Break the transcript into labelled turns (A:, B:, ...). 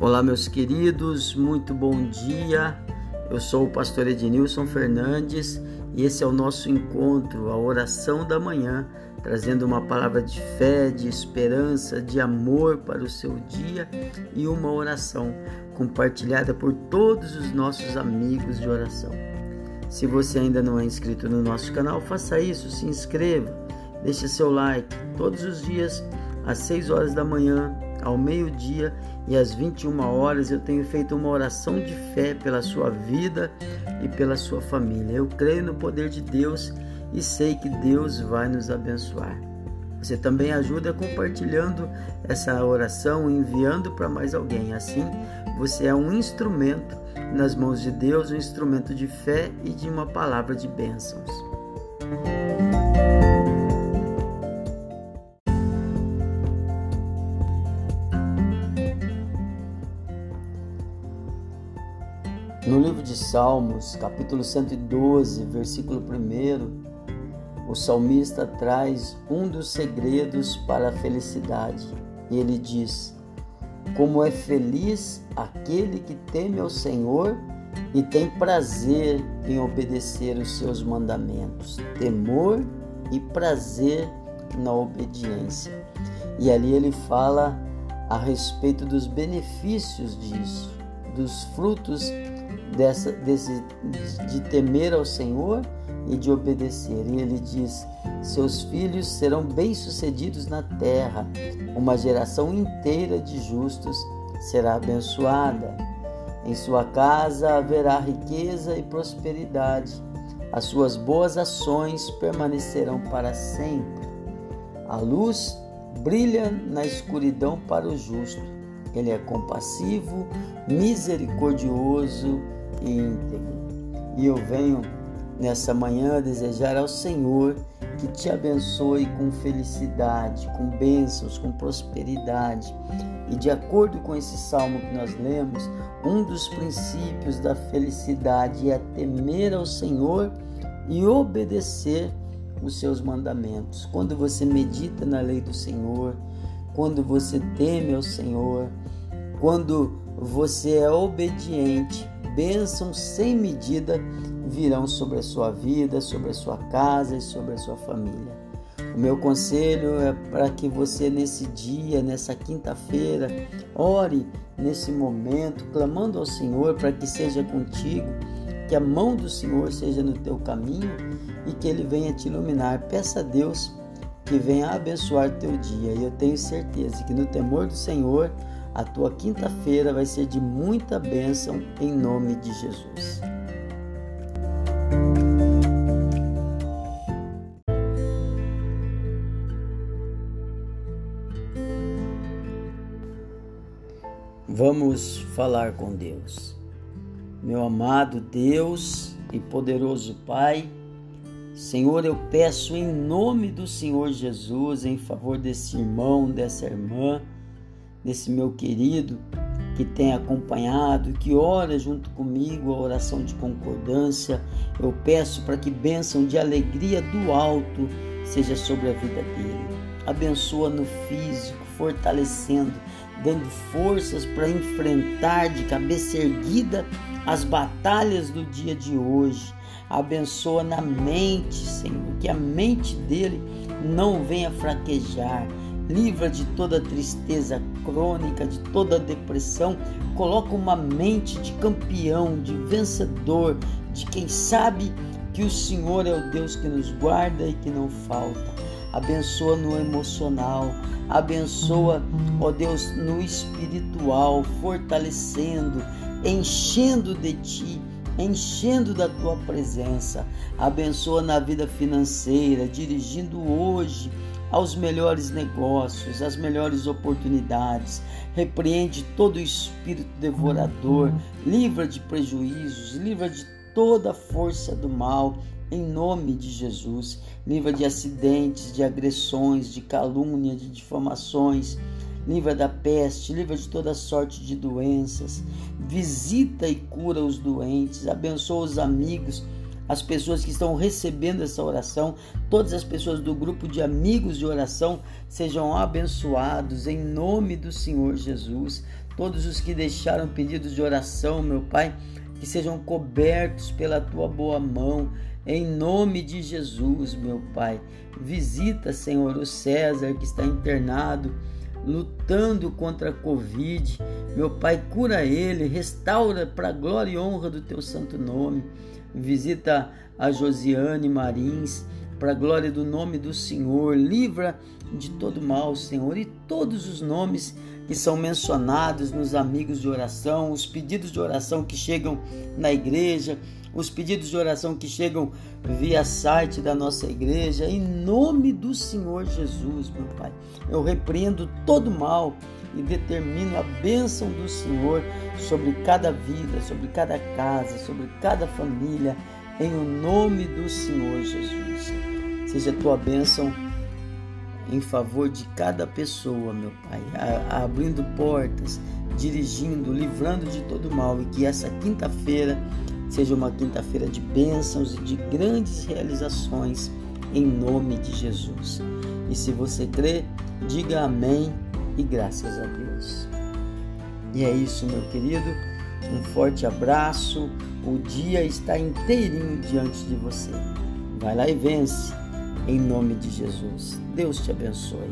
A: Olá, meus queridos, muito bom dia. Eu sou o pastor Ednilson Fernandes e esse é o nosso encontro, a oração da manhã, trazendo uma palavra de fé, de esperança, de amor para o seu dia e uma oração compartilhada por todos os nossos amigos de oração. Se você ainda não é inscrito no nosso canal, faça isso, se inscreva, deixe seu like todos os dias às 6 horas da manhã ao meio-dia e às 21 horas eu tenho feito uma oração de fé pela sua vida e pela sua família. Eu creio no poder de Deus e sei que Deus vai nos abençoar. Você também ajuda compartilhando essa oração, enviando para mais alguém. Assim, você é um instrumento nas mãos de Deus, um instrumento de fé e de uma palavra de bênçãos. No livro de Salmos, capítulo 112, versículo 1, o salmista traz um dos segredos para a felicidade. E ele diz: Como é feliz aquele que teme ao Senhor e tem prazer em obedecer os seus mandamentos. Temor e prazer na obediência. E ali ele fala a respeito dos benefícios disso, dos frutos dessa, desse, de temer ao Senhor e de obedecer. E ele diz: Seus filhos serão bem-sucedidos na terra, uma geração inteira de justos será abençoada. Em sua casa haverá riqueza e prosperidade. As suas boas ações permanecerão para sempre. A luz brilha na escuridão para o justo. Ele é compassivo, misericordioso e íntegro. E eu venho nessa manhã desejar ao Senhor que te abençoe com felicidade, com bênçãos, com prosperidade. E de acordo com esse salmo que nós lemos, um dos princípios da felicidade é temer ao Senhor e obedecer os seus mandamentos. Quando você medita na lei do Senhor, quando você teme ao Senhor, quando você é obediente, bênçãos sem medida virão sobre a sua vida, sobre a sua casa e sobre a sua família. O meu conselho é para que você nesse dia, nessa quinta-feira, ore nesse momento, clamando ao Senhor para que seja contigo, que a mão do Senhor seja no teu caminho e que ele venha te iluminar. Peça a Deus que venha abençoar teu dia. E eu tenho certeza que no temor do Senhor, a tua quinta-feira vai ser de muita bênção em nome de Jesus. Vamos falar com Deus. Meu amado Deus e poderoso Pai, Senhor, eu peço em nome do Senhor Jesus, em favor desse irmão, dessa irmã, desse meu querido que tem acompanhado, que ora junto comigo a oração de concordância. Eu peço para que bênção de alegria do alto seja sobre a vida dele. Abençoa no físico, fortalecendo, dando forças para enfrentar de cabeça erguida as batalhas do dia de hoje. Abençoa na mente, Senhor, que a mente dele não venha fraquejar livra de toda tristeza crônica, de toda depressão, coloca uma mente de campeão, de vencedor, de quem sabe que o Senhor é o Deus que nos guarda e que não falta. Abençoa no emocional, abençoa, ó Deus, no espiritual, fortalecendo, enchendo de ti, enchendo da tua presença. Abençoa na vida financeira, dirigindo hoje aos melhores negócios, às melhores oportunidades. Repreende todo o espírito devorador, livra de prejuízos, livra de toda a força do mal, em nome de Jesus. Livra de acidentes, de agressões, de calúnia, de difamações. Livra da peste, livra de toda sorte de doenças. Visita e cura os doentes, abençoa os amigos as pessoas que estão recebendo essa oração, todas as pessoas do grupo de amigos de oração sejam abençoados em nome do Senhor Jesus. todos os que deixaram pedidos de oração, meu Pai, que sejam cobertos pela tua boa mão, em nome de Jesus, meu Pai. Visita, Senhor, o César que está internado, lutando contra a Covid. Meu Pai, cura ele, restaura para a glória e honra do teu santo nome. Visita a Josiane Marins, para a glória do nome do Senhor. Livra de todo mal, Senhor, e todos os nomes que são mencionados nos amigos de oração, os pedidos de oração que chegam na igreja, os pedidos de oração que chegam via site da nossa igreja, em nome do Senhor Jesus, meu Pai. Eu repreendo todo mal e determino a bênção do Senhor sobre cada vida, sobre cada casa, sobre cada família, em o nome do Senhor Jesus. Seja a tua bênção em favor de cada pessoa, meu Pai, abrindo portas, dirigindo, livrando de todo mal e que essa quinta-feira seja uma quinta-feira de bênçãos e de grandes realizações em nome de Jesus. E se você crê, diga amém e graças a Deus. E é isso, meu querido. Um forte abraço. O dia está inteirinho diante de você. Vai lá e vence em nome de Jesus. Deus te abençoe.